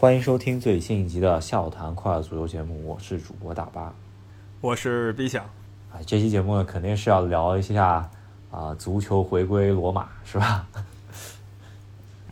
欢迎收听最新一集的《笑谈快乐足球》节目，我是主播大巴，我是 B 想。啊，这期节目呢，肯定是要聊一下啊，足球回归罗马，是吧？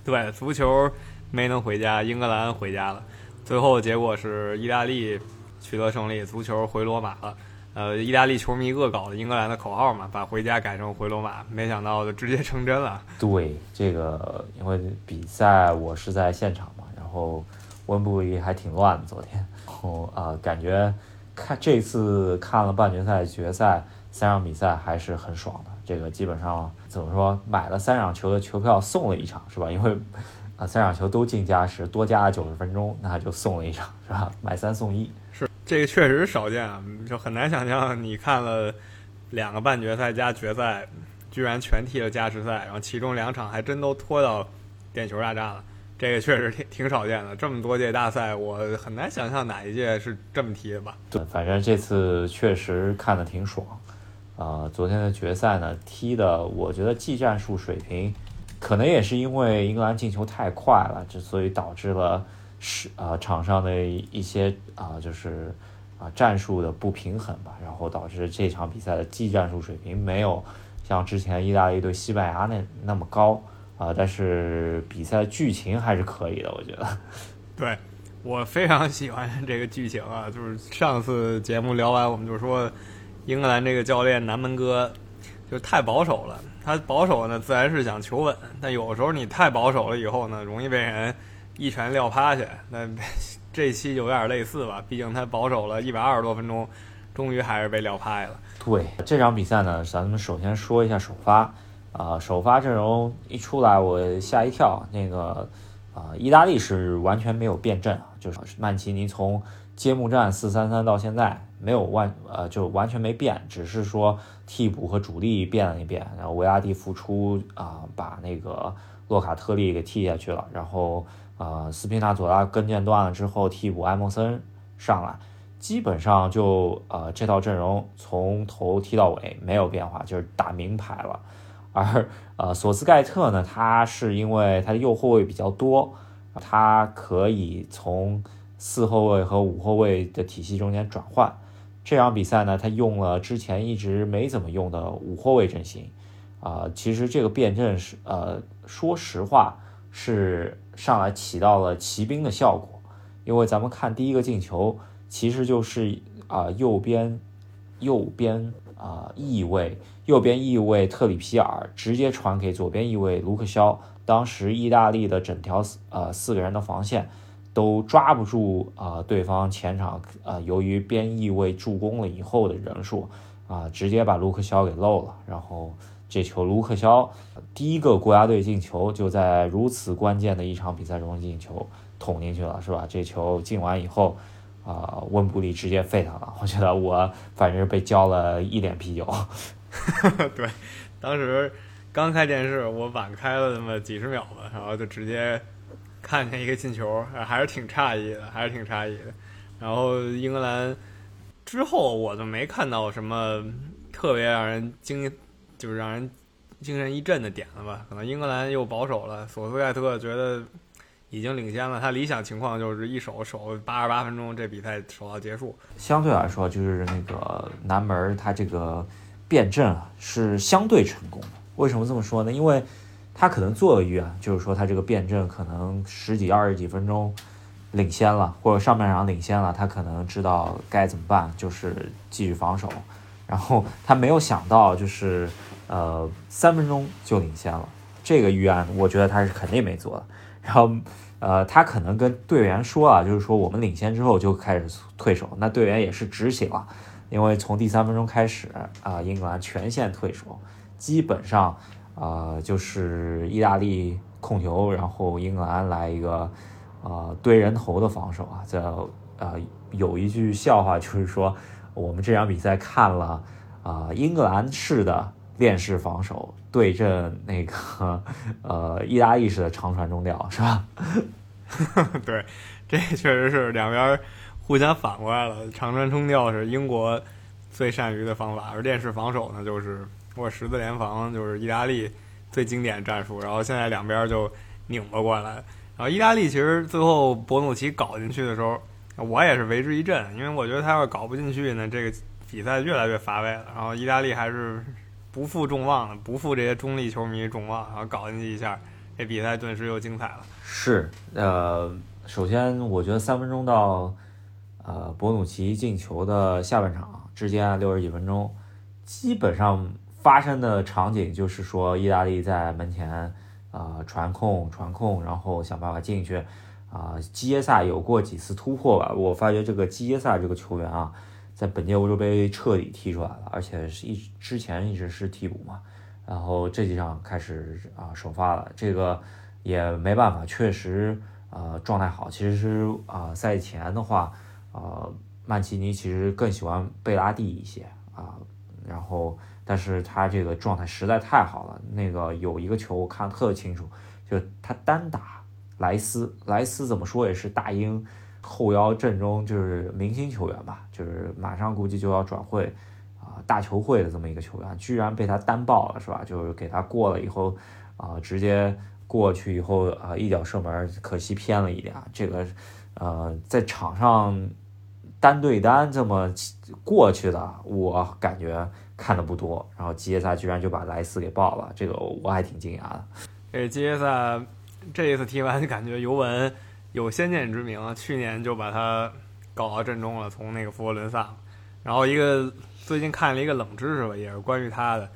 对，足球没能回家，英格兰回家了，最后结果是意大利取得胜利，足球回罗马了。呃，意大利球迷恶搞的英格兰的口号嘛，把回家改成回罗马，没想到就直接成真了。对，这个因为比赛我是在现场嘛，然后温布利还挺乱的，昨天，哦啊，感觉看这次看了半决赛、决赛三场比赛还是很爽的。这个基本上怎么说，买了三场球的球票送了一场，是吧？因为啊，三场球都进加时，多加了九十分钟，那就送了一场，是吧？买三送一。是这个确实少见啊，就很难想象你看了两个半决赛加决赛，居然全踢了加时赛，然后其中两场还真都拖到点球大战了。这个确实挺挺少见的。这么多届大赛，我很难想象哪一届是这么踢的吧？对，反正这次确实看的挺爽。啊，昨天的决赛呢，踢的我觉得技战术水平，可能也是因为英格兰进球太快了，之所以导致了。是啊，场上的一些啊，就是啊战术的不平衡吧，然后导致这场比赛的技战术水平没有像之前意大利对西班牙那那么高啊，但是比赛剧情还是可以的，我觉得。对，我非常喜欢这个剧情啊，就是上次节目聊完，我们就说英格兰这个教练南门哥就太保守了，他保守呢自然是想求稳，但有时候你太保守了以后呢，容易被人。一拳撂趴下，那 这期有点类似吧？毕竟他保守了一百二十多分钟，终于还是被撂趴下了。对这场比赛呢，咱们首先说一下首发啊，首发阵容一出来我吓一跳。那个啊，意大利是完全没有变阵，就是曼奇尼从揭幕战四三三到现在没有完呃，就完全没变，只是说替补和主力变了一变。然后维拉蒂复出啊，把那个洛卡特利给踢下去了，然后。啊，斯皮纳佐拉跟腱断了之后，替补埃莫森上来，基本上就呃这套阵容从头踢到尾没有变化，就是打名牌了。而呃索斯盖特呢，他是因为他的右后卫比较多，他可以从四后卫和五后卫的体系中间转换。这场比赛呢，他用了之前一直没怎么用的五后卫阵型。啊，其实这个变阵是呃，说实话。是上来起到了骑兵的效果，因为咱们看第一个进球，其实就是啊右边右边啊翼位右边翼位特里皮尔直接传给左边翼位卢克肖，当时意大利的整条呃四个人的防线都抓不住啊对方前场啊由于边翼位助攻了以后的人数啊直接把卢克肖给漏了，然后。这球卢克肖第一个国家队进球就在如此关键的一场比赛中进球捅进去了，是吧？这球进完以后，啊，温布利直接废他了。我觉得我反正是被浇了一脸啤酒。对，当时刚开电视，我晚开了那么几十秒吧，然后就直接看见一个进球，还是挺诧异的，还是挺诧异的。然后英格兰之后我就没看到什么特别让人惊。就是让人精神一振的点了吧？可能英格兰又保守了，索斯盖特觉得已经领先了。他理想情况就是一守守八十八分钟，这比赛守到结束。相对来说，就是那个南门他这个变阵啊是相对成功的。为什么这么说呢？因为他可能做了预案，就是说他这个变阵可能十几二十几分钟领先了，或者上半场领先了，他可能知道该怎么办，就是继续防守。然后他没有想到，就是，呃，三分钟就领先了。这个预案，我觉得他是肯定没做的。然后，呃，他可能跟队员说了，就是说我们领先之后就开始退守。那队员也是执行了，因为从第三分钟开始，啊，英格兰全线退守，基本上，啊，就是意大利控球，然后英格兰来一个，呃，堆人头的防守啊。这，呃，有一句笑话就是说。我们这场比赛看了啊，英格兰式的链式防守对阵那个呃意大利式的长传中调，是吧？对，这确实是两边互相反过来了。长传中调是英国最善于的方法，而链式防守呢，就是或十字联防，就是意大利最经典战术。然后现在两边就拧巴过来，然后意大利其实最后博努奇搞进去的时候，我也是为之一振，因为我觉得他要搞不进去呢，这个比赛越来越乏味了。然后意大利还是不负众望的，不负这些中立球迷众望，然后搞进去一下，这比赛顿时又精彩了。是，呃，首先我觉得三分钟到呃博努奇进球的下半场之间六十几分钟，基本上发生的场景就是说意大利在门前。啊，传控传控，然后想办法进去。啊，基耶萨有过几次突破吧？我发觉这个基耶萨这个球员啊，在本届欧洲杯彻底踢出来了，而且是一之前一直是替补嘛，然后这几场开始啊首发了。这个也没办法，确实啊状态好。其实啊赛前的话，呃曼奇尼其实更喜欢贝拉蒂一些啊，然后。但是他这个状态实在太好了，那个有一个球我看特清楚，就他单打莱斯，莱斯怎么说也是大英后腰阵中就是明星球员吧，就是马上估计就要转会啊大球会的这么一个球员，居然被他单爆了是吧？就是给他过了以后啊，直接过去以后啊一脚射门，可惜偏了一点，这个呃在场上单对单这么过去的，我感觉。看的不多，然后基耶萨居然就把莱斯给爆了，这个我还挺惊讶的。这基耶萨这一次踢完就感觉尤文有先见之明，去年就把他搞到阵中了，从那个佛罗伦萨。然后一个最近看了一个冷知识吧，也是关于他的，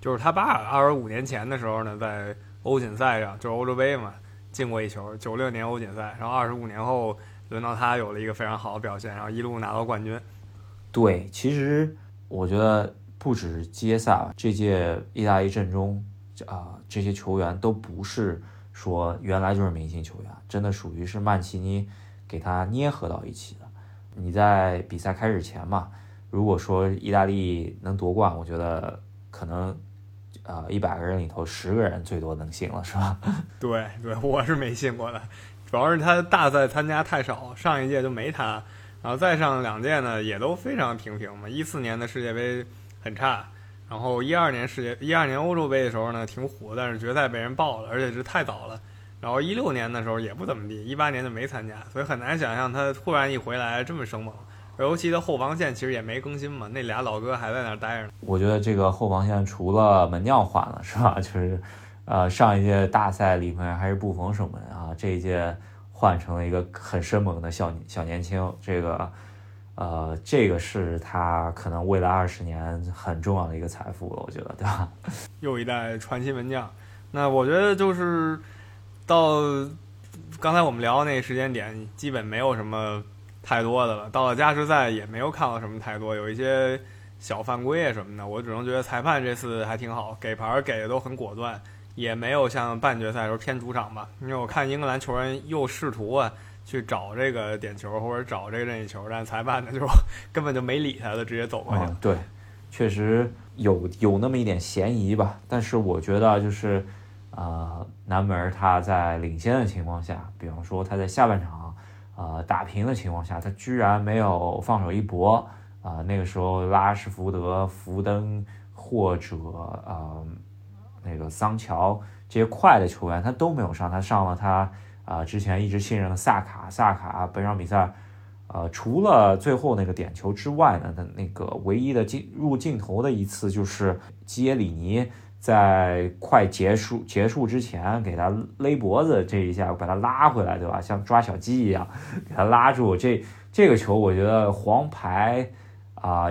就是他爸二十五年前的时候呢，在欧锦赛上，就是欧洲杯嘛，进过一球。九六年欧锦赛，然后二十五年后轮到他有了一个非常好的表现，然后一路拿到冠军。对，其实我觉得。不止基耶萨，这届意大利阵中啊，这些球员都不是说原来就是明星球员，真的属于是曼奇尼给他捏合到一起的。你在比赛开始前嘛，如果说意大利能夺冠，我觉得可能啊一百个人里头十个人最多能信了，是吧？对对，我是没信过的，主要是他大赛参加太少，上一届就没他，然后再上两届呢也都非常平平嘛。一四年的世界杯。很差，然后一二年世界一二年欧洲杯的时候呢，挺火，但是决赛被人爆了，而且是太早了。然后一六年的时候也不怎么地，一八年就没参加，所以很难想象他突然一回来这么生猛。尤其他后防线其实也没更新嘛，那俩老哥还在那儿待着呢。我觉得这个后防线除了门将换了是吧？就是，呃，上一届大赛里面还是布冯守门啊，这一届换成了一个很生猛的小小年轻，这个。呃，这个是他可能未来二十年很重要的一个财富了，我觉得，对吧？又一代传奇门将。那我觉得就是到刚才我们聊的那个时间点，基本没有什么太多的了。到了加时赛也没有看到什么太多，有一些小犯规啊什么的。我只能觉得裁判这次还挺好，给牌给的都很果断，也没有像半决赛时候偏主场吧。因为我看英格兰球员又试图啊。去找这个点球或者找这个任意球，但裁判呢就 根本就没理他，就直接走了。对，确实有有那么一点嫌疑吧。但是我觉得就是，呃，南门他在领先的情况下，比方说他在下半场，呃，打平的情况下，他居然没有放手一搏啊。那个时候拉什福德、福登或者呃那个桑乔这些快的球员他都没有上，他上了他。啊，之前一直信任的萨卡，萨卡本场比赛，呃，除了最后那个点球之外呢，他那个唯一的进入镜头的一次就是基耶里尼在快结束结束之前给他勒脖子这一下，把他拉回来，对吧？像抓小鸡一样给他拉住。这这个球我觉得黄牌啊，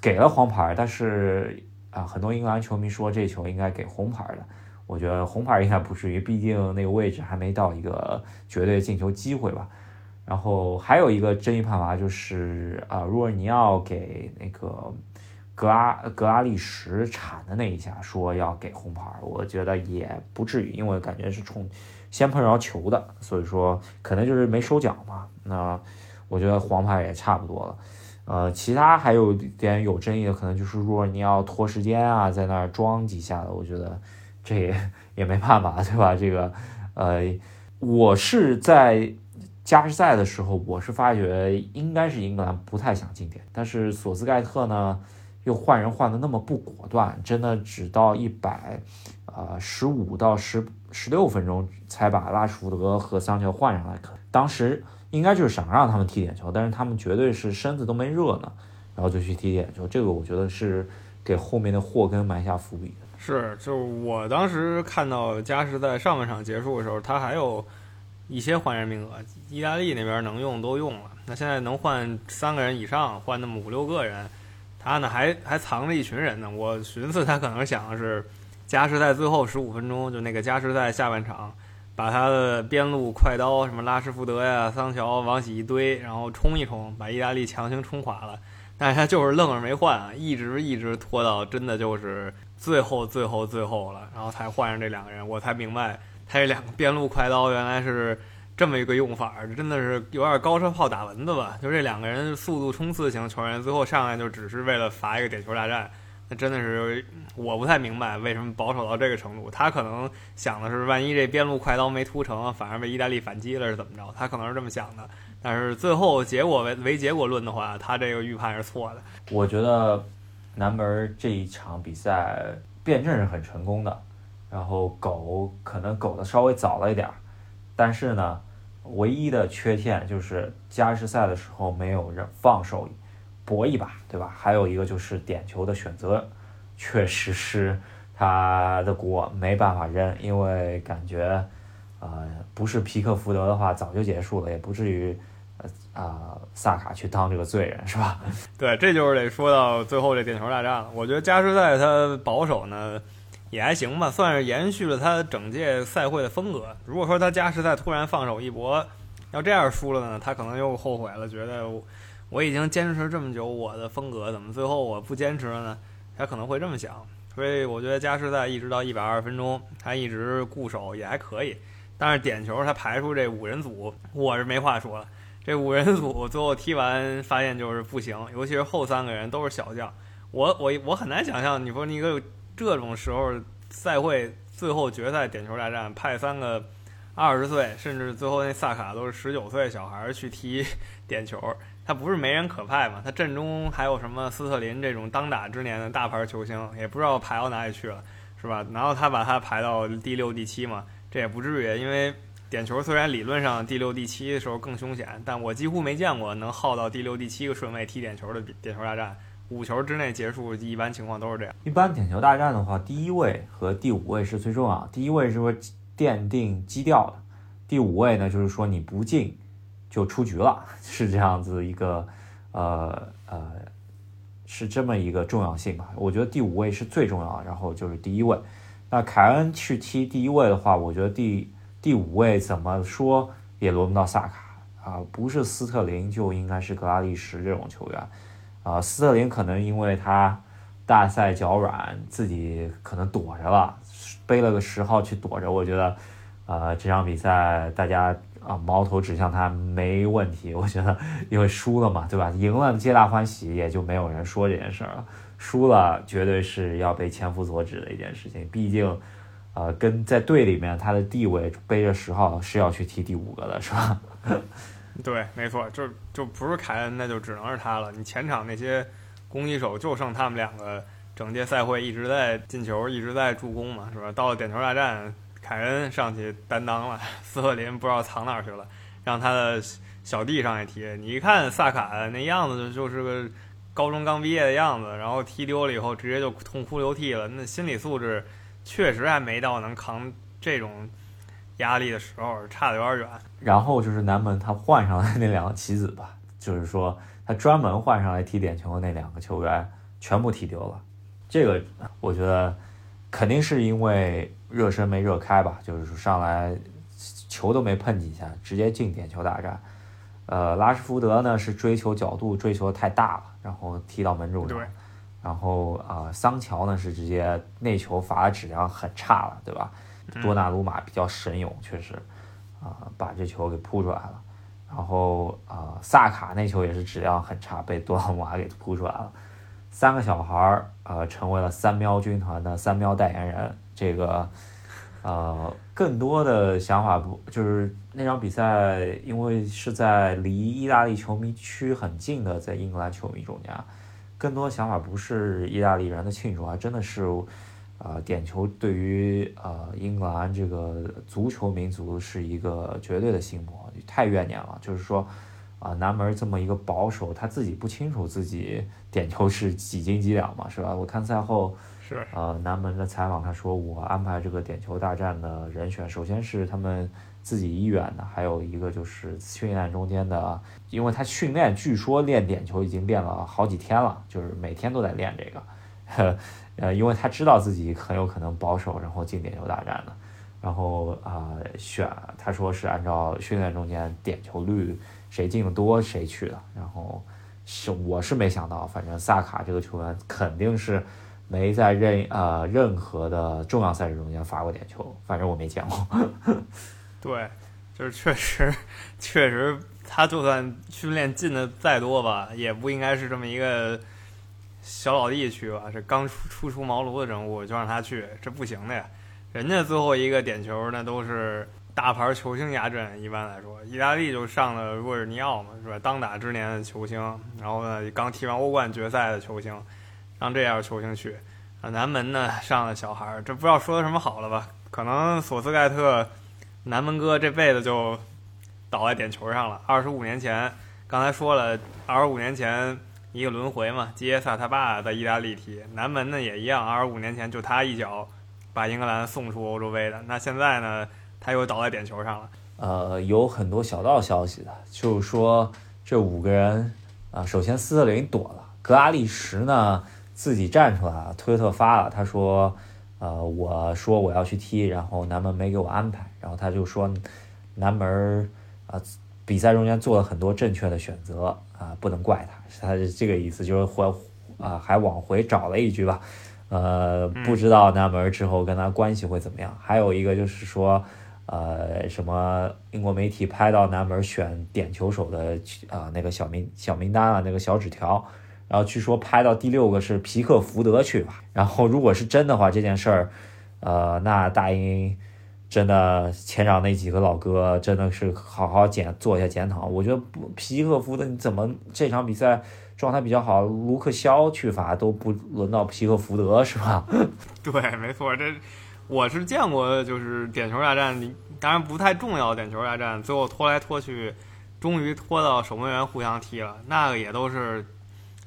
给了黄牌，但是啊，很多英格兰球迷说这球应该给红牌的。我觉得红牌应该不至于，毕竟那个位置还没到一个绝对进球机会吧。然后还有一个争议判罚就是，啊，如果你要给那个格拉格拉利什铲的那一下，说要给红牌，我觉得也不至于，因为感觉是冲先碰着球的，所以说可能就是没收脚嘛。那我觉得黄牌也差不多了。呃，其他还有点有争议的，可能就是如果你要拖时间啊，在那儿装几下，我觉得。这也也没办法，对吧？这个，呃，我是在加时赛的时候，我是发觉应该是英格兰不太想进点，但是索斯盖特呢又换人换的那么不果断，真的只到一百，呃，十五到十十六分钟才把拉什福德和桑乔换上来，可当时应该就是想让他们踢点球，但是他们绝对是身子都没热呢，然后就去踢点球，这个我觉得是给后面的祸根埋下伏笔。是，就是我当时看到加时在上半场结束的时候，他还有一些换人名额，意大利那边能用都用了，那现在能换三个人以上，换那么五六个人，他呢还还藏着一群人呢。我寻思他可能想的是。加时在最后十五分钟，就那个加时在下半场，把他的边路快刀什么拉什福德呀、桑乔往起一堆，然后冲一冲，把意大利强行冲垮了。但是他就是愣是没换，一直一直拖到真的就是最后最后最后了，然后才换上这两个人，我才明白他这两个边路快刀原来是这么一个用法，真的是有点高射炮打蚊子吧？就这两个人速度冲刺型球员，最后上来就只是为了罚一个点球大战。那真的是我不太明白为什么保守到这个程度。他可能想的是，万一这边路快刀没突成，反而被意大利反击了是怎么着？他可能是这么想的。但是最后结果为为结果论的话，他这个预判是错的。我觉得南门这一场比赛辩证是很成功的，然后狗可能狗的稍微早了一点儿，但是呢，唯一的缺陷就是加时赛的时候没有人放手。搏一把，对吧？还有一个就是点球的选择，确实是他的锅，没办法扔，因为感觉，呃，不是皮克福德的话，早就结束了，也不至于，呃啊，萨卡去当这个罪人，是吧？对，这就是得说到最后这点球大战了。我觉得加时赛他保守呢，也还行吧，算是延续了他整届赛会的风格。如果说他加时赛突然放手一搏，要这样输了呢，他可能又后悔了，觉得。我已经坚持这么久，我的风格怎么最后我不坚持了呢？他可能会这么想，所以我觉得加时赛一直到一百二十分钟，他一直固守也还可以。但是点球他排出这五人组，我是没话说了。这五人组最后踢完发现就是不行，尤其是后三个人都是小将。我我我很难想象，你说你一个这种时候赛会最后决赛点球大战派三个二十岁，甚至最后那萨卡都是十九岁小孩去踢 点球。他不是没人可派嘛？他阵中还有什么斯特林这种当打之年的大牌球星，也不知道排到哪里去了，是吧？然后他把他排到第六、第七嘛，这也不至于。因为点球虽然理论上第六、第七的时候更凶险，但我几乎没见过能耗到第六、第七个顺位踢点球的点球大战，五球之内结束，一般情况都是这样。一般点球大战的话，第一位和第五位是最重要。第一位是说奠定基调的，第五位呢就是说你不进。就出局了，是这样子一个，呃呃，是这么一个重要性吧？我觉得第五位是最重要，然后就是第一位。那凯恩去踢第一位的话，我觉得第第五位怎么说也轮不到萨卡啊，不是斯特林就应该是格拉利什这种球员啊。斯特林可能因为他大赛脚软，自己可能躲着了，背了个十号去躲着。我觉得，呃，这场比赛大家。啊，矛头指向他没问题，我觉得，因为输了嘛，对吧？赢了皆大欢喜，也就没有人说这件事儿了。输了绝对是要被千夫所指的一件事情，毕竟，呃，跟在队里面他的地位背着十号是要去踢第五个的，是吧？对，没错，就就不是凯恩，那就只能是他了。你前场那些攻击手就剩他们两个，整届赛会一直在进球，一直在助攻嘛，是吧？到了点球大战。凯恩上去担当了，斯特林不知道藏哪儿去了，让他的小弟上去踢。你一看萨卡那样子，就是个高中刚毕业的样子，然后踢丢了以后，直接就痛哭流涕了。那心理素质确实还没到能扛这种压力的时候，差的有点远。然后就是南门他换上来那两个棋子吧，就是说他专门换上来踢点球的那两个球员全部踢丢了。这个我觉得肯定是因为。热身没热开吧，就是上来球都没碰几下，直接进点球大战。呃，拉什福德呢是追求角度追求太大了，然后踢到门柱上。然后啊，桑乔呢是直接内球罚的质量很差了，对吧？多纳鲁马比较神勇，确实啊把这球给扑出来了。然后啊，萨卡那球也是质量很差，被多纳鲁马给扑出来了。三个小孩儿呃成为了三喵军团的三喵代言人。这个，呃，更多的想法不就是那场比赛，因为是在离意大利球迷区很近的，在英格兰球迷中间，更多想法不是意大利人的庆祝，还真的是，啊，点球对于呃英格兰这个足球民族是一个绝对的心魔，太怨念了。就是说，啊，南门这么一个保守，他自己不清楚自己点球是几斤几两嘛，是吧？我看赛后，是呃南门的采访，他说我安排这个点球大战的人选，首先是他们自己意愿的，还有一个就是训练中间的，因为他训练据说练点球已经练了好几天了，就是每天都在练这个。呃，因为他知道自己很有可能保守，然后进点球大战的，然后啊选他说是按照训练中间点球率谁进的多谁去的，然后是我是没想到，反正萨卡这个球员肯定是没在任呃任何的重要赛事中间罚过点球，反正我没见过。对，就是确实 确实他就算训练进的再多吧，也不应该是这么一个。小老弟去吧，这刚初初出茅庐的人物就让他去，这不行的呀。人家最后一个点球那都是大牌球星压阵，一般来说，意大利就上了若尔尼奥嘛，是吧？当打之年的球星，然后呢，刚踢完欧冠决赛的球星，让这样球星去。啊，南门呢上了小孩，这不知道说的什么好了吧？可能索斯盖特，南门哥这辈子就倒在点球上了。二十五年前，刚才说了，二十五年前。一个轮回嘛，基耶萨他爸在意大利踢，南门呢也一样，二十五年前就他一脚把英格兰送出欧洲杯的。那现在呢，他又倒在点球上了。呃，有很多小道消息的，就是说这五个人啊，首先斯特林躲了，格拉利什呢自己站出来了，推特发了，他说，呃，我说我要去踢，然后南门没给我安排，然后他就说南门啊。比赛中间做了很多正确的选择啊，不能怪他，他是这个意思，就是回啊还往回找了一句吧，呃，不知道南门之后跟他关系会怎么样。还有一个就是说，呃，什么英国媒体拍到南门选点球手的啊那个小名小名单啊那个小纸条，然后据说拍到第六个是皮克福德去吧。然后如果是真的话，这件事儿，呃，那大英。真的，前场那几个老哥真的是好好检做一下检讨。我觉得皮克福德你怎么这场比赛状态比较好，卢克肖去罚都不轮到皮克福德是吧？对，没错，这我是见过，就是点球大战，当然不太重要。点球大战最后拖来拖去，终于拖到守门员互相踢了，那个也都是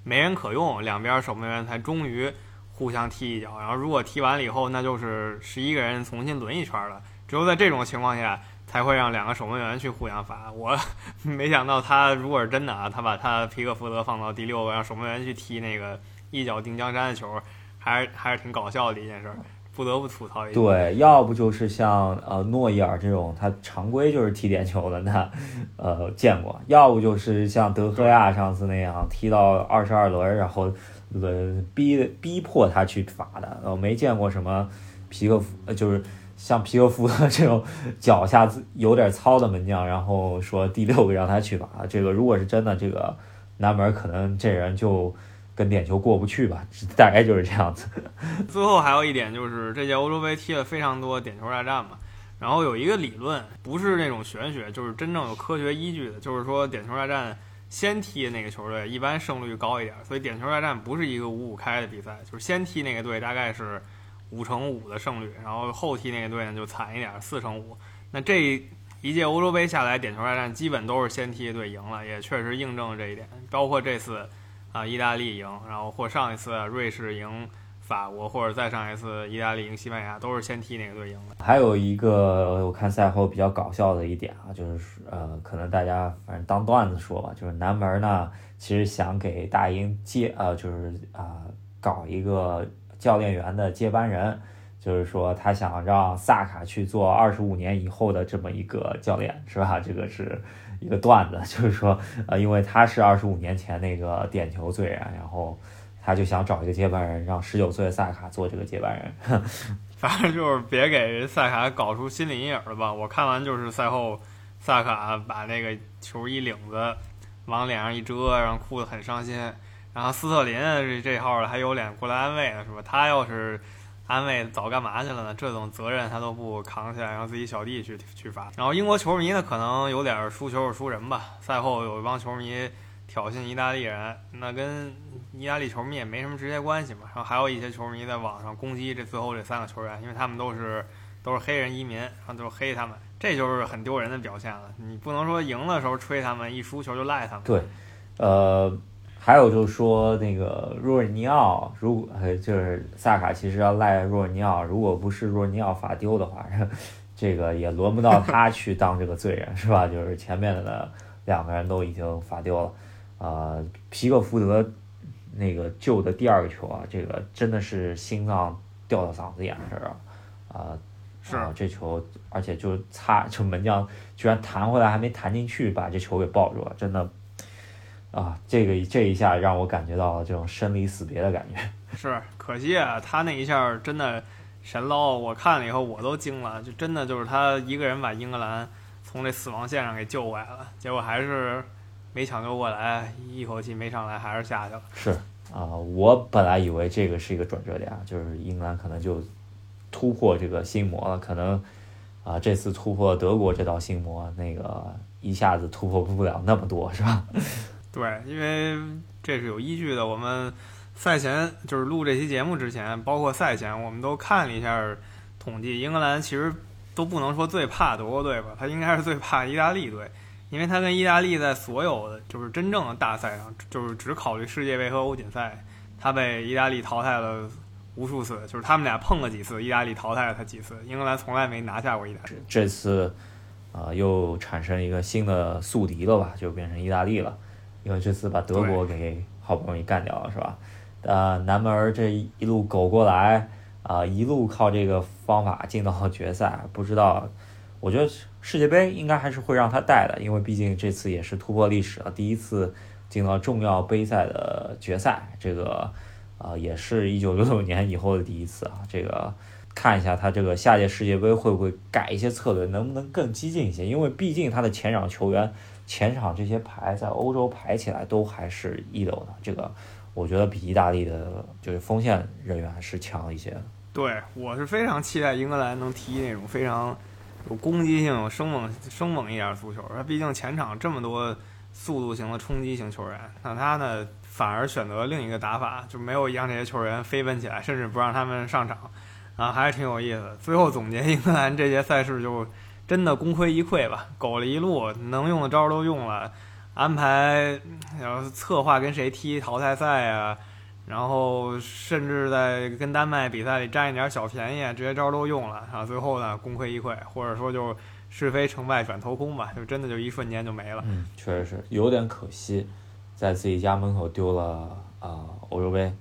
没人可用，两边守门员才终于互相踢一脚。然后如果踢完了以后，那就是十一个人重新轮一圈了。只有在这种情况下，才会让两个守门员去互相罚。我没想到他如果是真的啊，他把他皮克福德放到第六个，让守门员去踢那个一脚定江山的球，还是还是挺搞笑的一件事，不得不吐槽一下。对，要不就是像呃诺伊尔这种，他常规就是踢点球的，那呃见过；要不就是像德赫亚上次那样踢到二十二轮，然后轮逼逼迫他去罚的。我没见过什么皮克福，就是。像皮克福的这种脚下有点糙的门将，然后说第六个让他去罚，这个如果是真的，这个南门可能这人就跟点球过不去吧，大概就是这样子。最后还有一点就是，这届欧洲杯踢了非常多点球大战嘛，然后有一个理论，不是那种玄学，就是真正有科学依据的，就是说点球大战先踢那个球队一般胜率高一点，所以点球大战不是一个五五开的比赛，就是先踢那个队大概是。五成五的胜率，然后后踢那个队呢就惨一点，四成五。那这一届欧洲杯下来，点球大战基本都是先踢队赢了，也确实印证了这一点。包括这次啊，意大利赢，然后或上一次瑞士赢法国，或者再上一次意大利赢西班牙，都是先踢哪个队赢的。还有一个我看赛后比较搞笑的一点啊，就是呃，可能大家反正当段子说吧，就是南门呢其实想给大英接呃，就是啊搞一个。教练员的接班人，就是说他想让萨卡去做二十五年以后的这么一个教练，是吧？这个是一个段子，就是说，呃，因为他是二十五年前那个点球罪人，然后他就想找一个接班人，让十九岁的萨卡做这个接班人。反正就是别给萨卡搞出心理阴影了吧？我看完就是赛后，萨卡把那个球衣领子往脸上一遮，然后哭得很伤心。然后斯特林这这号还有脸过来安慰呢，是吧？他要是安慰，早干嘛去了呢？这种责任他都不扛起来，让自己小弟去去罚。然后英国球迷呢，可能有点输球是输人吧。赛后有一帮球迷挑衅意大利人，那跟意大利球迷也没什么直接关系嘛。然后还有一些球迷在网上攻击这最后这三个球员，因为他们都是都是黑人移民，然后都是黑他们，这就是很丢人的表现了。你不能说赢的时候吹他们，一输球就赖他们。对，呃，还有就是说那个若尔尼奥，如果呃就是萨卡其实要赖若尔尼奥，如果不是若尔尼奥罚丢的话，这个也轮不到他去当这个罪人，是吧？就是前面的两个人都已经罚丢了，啊，皮克福德那个救的第二个球啊，这个真的是心脏掉到嗓子眼这儿啊，啊。是啊，这球，而且就擦，就门将居然弹回来还没弹进去，把这球给抱住了，真的，啊，这个这一下让我感觉到了这种生离死别的感觉。是，可惜啊，他那一下真的神捞，我看了以后我都惊了，就真的就是他一个人把英格兰从这死亡线上给救回来了，结果还是没抢救过来，一口气没上来，还是下去了。是啊，我本来以为这个是一个转折点，就是英格兰可能就。突破这个心魔了，可能啊，这次突破德国这道心魔，那个一下子突破不了那么多，是吧？对，因为这是有依据的。我们赛前就是录这期节目之前，包括赛前，我们都看了一下统计，英格兰其实都不能说最怕德国队吧，他应该是最怕意大利队，因为他跟意大利在所有的就是真正的大赛上，就是只考虑世界杯和欧锦赛，他被意大利淘汰了。无数次，就是他们俩碰了几次，意大利淘汰了他几次，英格兰从来没拿下过意大利。这次，啊，又产生一个新的宿敌了吧？就变成意大利了，因为这次把德国给好不容易干掉了，是吧？呃，南门这一路苟过来，啊，一路靠这个方法进到决赛。不知道，我觉得世界杯应该还是会让他带的，因为毕竟这次也是突破历史了，第一次进到重要杯赛的决赛。这个。啊，也是一九六六年以后的第一次啊！这个看一下他这个下届世界杯会不会改一些策略，能不能更激进一些？因为毕竟他的前场球员、前场这些牌在欧洲排起来都还是一流的。这个我觉得比意大利的就是锋线人员是强一些。对我是非常期待英格兰能踢那种非常有攻击性、有生猛、生猛一点足球。他毕竟前场这么多速度型的冲击型球员，那他呢？反而选择另一个打法，就没有让这些球员飞奔起来，甚至不让他们上场，啊，还是挺有意思的。最后总结，英格兰这届赛事就真的功亏一篑吧，苟了一路，能用的招都用了，安排然后策划跟谁踢淘汰赛啊，然后甚至在跟丹麦比赛里占一点小便宜，这些招都用了，啊，最后呢功亏一篑，或者说就是非成败转头空吧，就真的就一瞬间就没了。嗯，确实是有点可惜。在自己家门口丢了啊欧洲杯，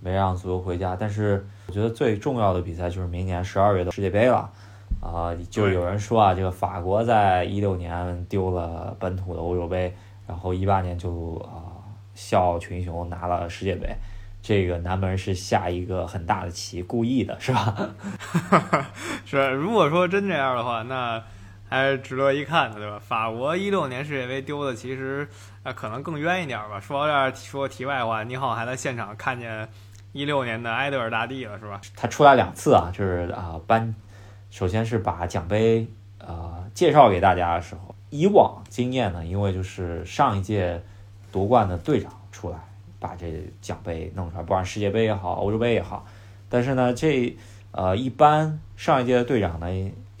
没让足球回家。但是我觉得最重要的比赛就是明年十二月的世界杯了，啊，就有人说啊，这个法国在一六年丢了本土的欧洲杯，然后一八年就啊笑傲群雄拿了世界杯，这个南门是下一个很大的棋，故意的是吧？是，如果说真这样的话，那。还是值得一看的，对吧？法国一六年世界杯丢的，其实啊可能更冤一点吧。说到这儿，说题外话，你好，还在现场看见一六年的埃德尔大帝了，是吧？他出来两次啊，就是啊颁，首先是把奖杯呃介绍给大家的时候，以往经验呢，因为就是上一届夺冠的队长出来把这奖杯弄出来，不管世界杯也好，欧洲杯也好，但是呢，这呃一般上一届的队长呢。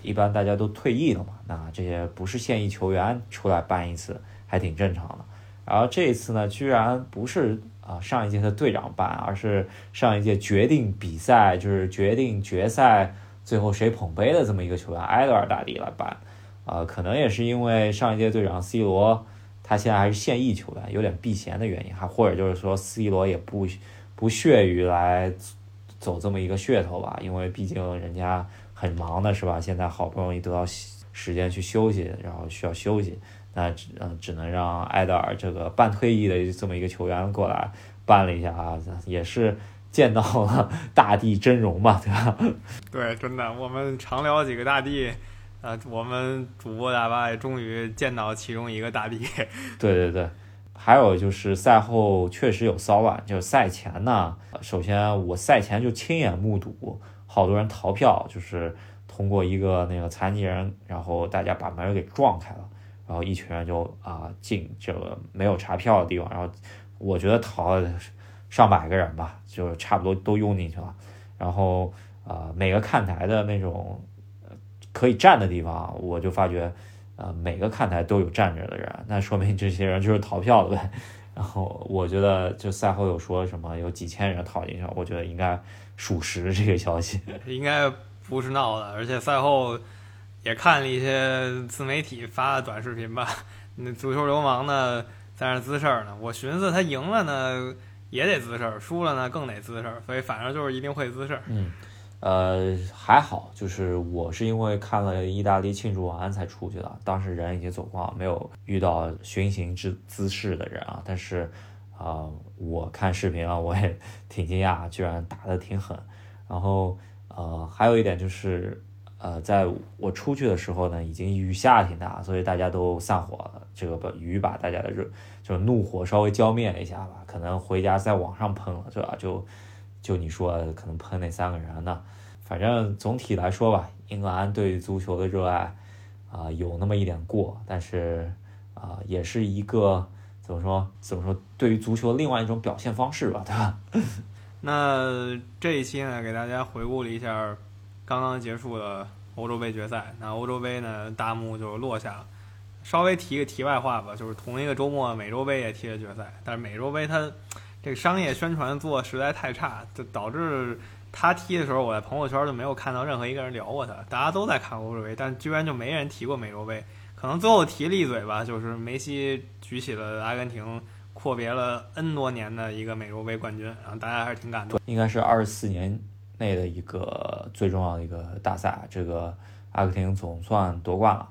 一般大家都退役了嘛，那这些不是现役球员出来办一次还挺正常的。然后这一次呢，居然不是啊上一届的队长办，而是上一届决定比赛，就是决定决赛最后谁捧杯的这么一个球员埃德尔大帝来办。啊，可能也是因为上一届队长 C 罗他现在还是现役球员，有点避嫌的原因，还或者就是说 C 罗也不不屑于来走这么一个噱头吧，因为毕竟人家。很忙的是吧？现在好不容易得到时间去休息，然后需要休息，那只嗯只能让埃德尔这个半退役的这么一个球员过来办了一下啊，也是见到了大地真容嘛，对吧？对，真的，我们常聊几个大地，呃，我们主播大巴也终于见到其中一个大地。对对对，还有就是赛后确实有骚乱，就是赛前呢，首先我赛前就亲眼目睹。好多人逃票，就是通过一个那个残疾人，然后大家把门给撞开了，然后一群人就啊进这个没有查票的地方，然后我觉得逃上百个人吧，就差不多都用进去了。然后呃，每个看台的那种可以站的地方，我就发觉呃每个看台都有站着的人，那说明这些人就是逃票的呗。然后我觉得就赛后有说什么有几千人逃进去，我觉得应该属实这个消息，应该不是闹的。而且赛后也看了一些自媒体发的短视频吧，那足球流氓呢在那滋事儿呢。我寻思他赢了呢也得滋事儿，输了呢更得滋事儿，所以反正就是一定会滋事儿。嗯。呃，还好，就是我是因为看了意大利庆祝完才出去的，当时人已经走光，没有遇到寻衅滋滋事的人啊。但是，啊，我看视频啊，我也 挺惊讶，居然打得挺狠。然后，呃，还有一点就是，呃，在我出去的时候呢，已经雨下挺大，所以大家都散伙了。这个把雨把大家的热，就怒火稍微浇灭了一下吧。可能回家再往上喷了，对吧？就。就你说可能喷那三个人呢，反正总体来说吧，英格兰对足球的热爱啊有那么一点过，但是啊也是一个怎么说怎么说对于足球另外一种表现方式吧，对吧？那这一期呢，给大家回顾了一下刚刚结束的欧洲杯决赛，那欧洲杯呢大幕就落下了。稍微提个题外话吧，就是同一个周末美洲杯也踢了决赛，但是美洲杯它。这个商业宣传做实在太差，就导致他踢的时候，我在朋友圈就没有看到任何一个人聊过他。大家都在看欧洲杯，但居然就没人提过美洲杯。可能最后提了一嘴吧，就是梅西举起了阿根廷阔别了 N 多年的一个美洲杯冠军，然后大家还是挺感动。应该是二十四年内的一个最重要的一个大赛，这个阿根廷总算夺冠了，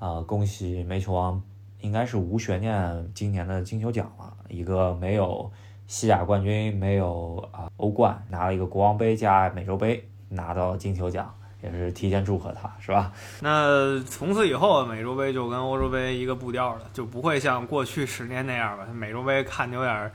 啊，恭喜梅球王，应该是无悬念今年的金球奖了，一个没有。西甲冠军没有啊，欧冠拿了一个国王杯加美洲杯，拿到金球奖，也是提前祝贺他，是吧？那从此以后，美洲杯就跟欧洲杯一个步调了，就不会像过去十年那样吧？美洲杯看有点儿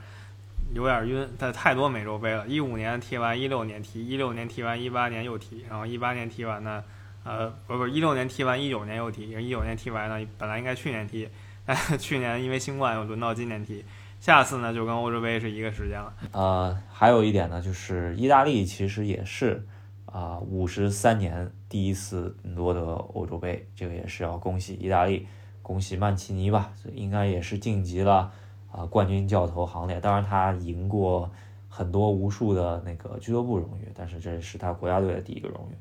有点儿晕，但太多美洲杯了。一五年踢完，一六年踢，一六年踢完，一八年又踢，然后一八年踢完呢，呃，不不，一六年踢完，一九年又踢，一九年踢完呢，本来应该去年踢，但去年因为新冠又轮到今年踢。下次呢，就跟欧洲杯是一个时间了。呃，还有一点呢，就是意大利其实也是啊，五十三年第一次夺得欧洲杯，这个也是要恭喜意大利，恭喜曼奇尼吧，应该也是晋级了啊冠军教头行列。当然，他赢过很多无数的那个俱乐部荣誉，但是这是他国家队的第一个荣誉。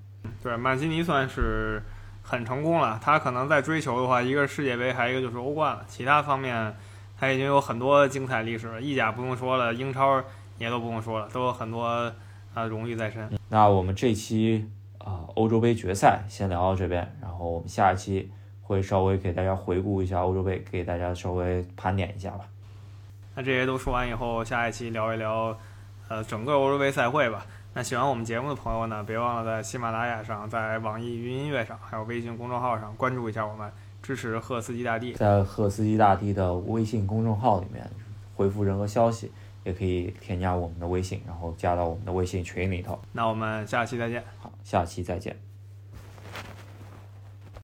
对，曼奇尼算是很成功了。他可能在追求的话，一个是世界杯，还有一个就是欧冠了。其他方面。他已经有很多精彩历史了，意甲不用说了，英超也都不用说了，都有很多啊荣誉在身。那我们这期啊欧洲杯决赛先聊到这边，然后我们下一期会稍微给大家回顾一下欧洲杯，给大家稍微盘点一下吧。那这些都说完以后，下一期聊一聊呃整个欧洲杯赛会吧。那喜欢我们节目的朋友呢，别忘了在喜马拉雅上、在网易云音乐上，还有微信公众号上关注一下我们。支持赫斯基大帝，在赫斯基大帝的微信公众号里面回复任何消息，也可以添加我们的微信，然后加到我们的微信群里头。那我们下期再见。好，下期再见。